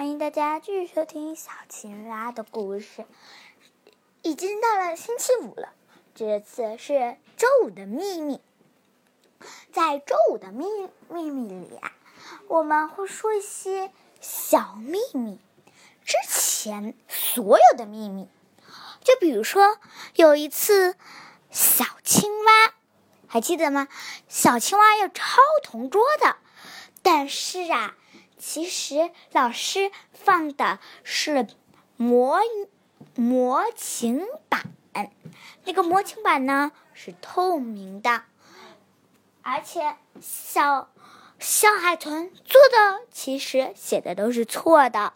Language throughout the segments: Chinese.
欢迎大家继续收听小青蛙的故事。已经到了星期五了，这次是周五的秘密。在周五的秘秘密里啊，我们会说一些小秘密，之前所有的秘密。就比如说，有一次小青蛙，还记得吗？小青蛙要抄同桌的，但是啊。其实老师放的是模模型板，那个模型板呢是透明的，而且小小海豚做的其实写的都是错的，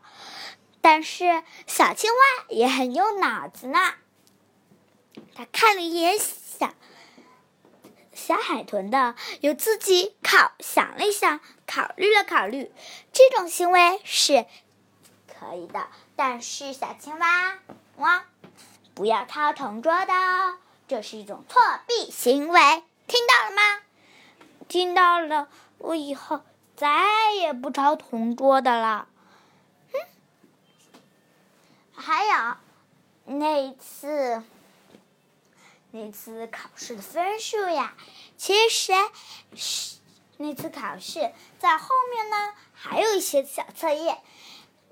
但是小青蛙也很有脑子呢，他看了一眼小。小海豚的有自己考想了一想，考虑了考虑，这种行为是可以的。但是小青蛙，哇，不要抄同桌的哦，这是一种作弊行为，听到了吗？听到了，我以后再也不抄同桌的了。哼，还有那一次。那次考试的分数呀，其实是那次考试在后面呢，还有一些小测验。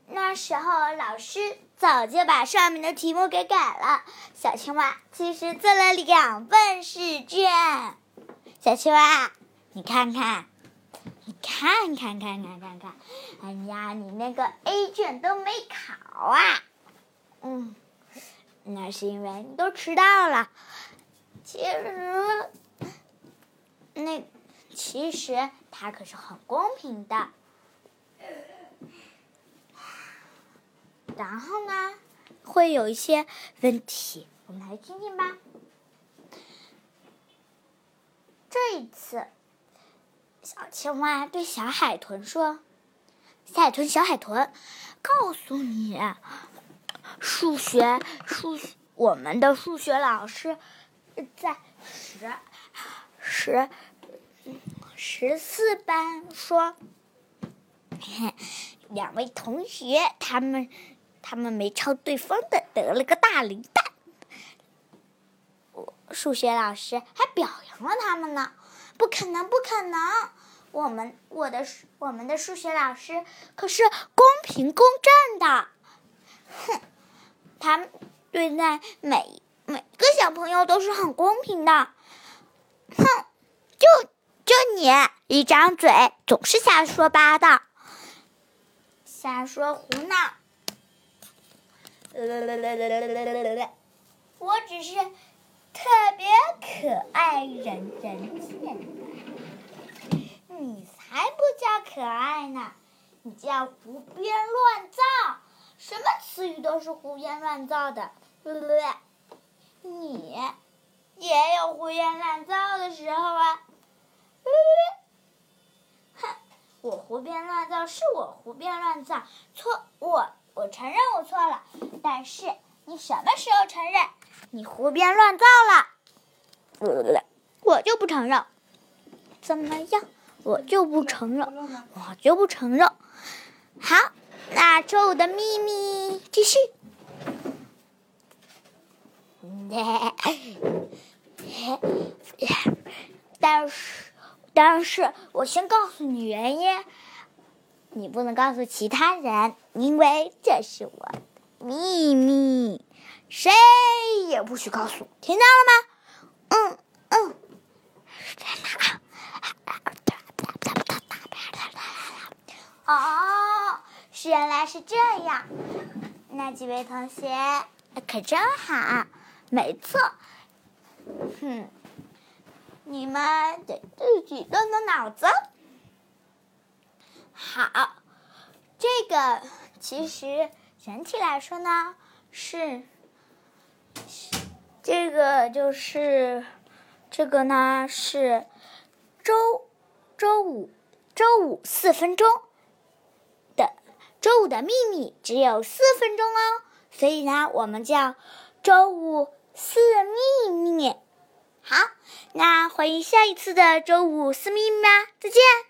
那时候老师早就把上面的题目给改了。小青蛙其实做了两份试卷。小青蛙，你看看，你看看看看看看，哎呀，你那个 A 卷都没考啊！嗯，那是因为你都迟到了。其实，那其实它可是很公平的。然后呢，会有一些问题，我们来听听吧。这一次，小青蛙对小海豚说：“小海豚，小海豚，告诉你，数学数我们的数学老师。”在十十十四班说，两位同学他们他们没抄对方的，得了个大零蛋。我数学老师还表扬了他们呢。不可能，不可能！我们我的我们的数学老师可是公平公正的。哼，他对待每。小朋友都是很公平的，哼！就就你一张嘴，总是瞎说八道，瞎说胡闹。我只是特别可爱，人人见。你才不叫可爱呢，你叫胡编乱造，什么词语都是胡编乱造的。你也有胡言乱造的时候啊！哼，我胡编乱造是我胡编乱造，错我我承认我错了。但是你什么时候承认你胡编乱造了？我就不承认。怎么样？我就不承认，我就不承认。好，那周五的秘密继续。但是，但是我先告诉你原因，你不能告诉其他人，因为这是我的秘密，谁也不许告诉，听到了吗？嗯嗯。哦，原来是这样，那几位同学可真好。没错，哼，你们得自己动动脑子。好，这个其实整体来说呢，是这个就是这个呢是周周五周五四分钟的周五的秘密只有四分钟哦，所以呢，我们叫周五。是秘密，好，那欢迎下一次的周五是秘密吧，再见。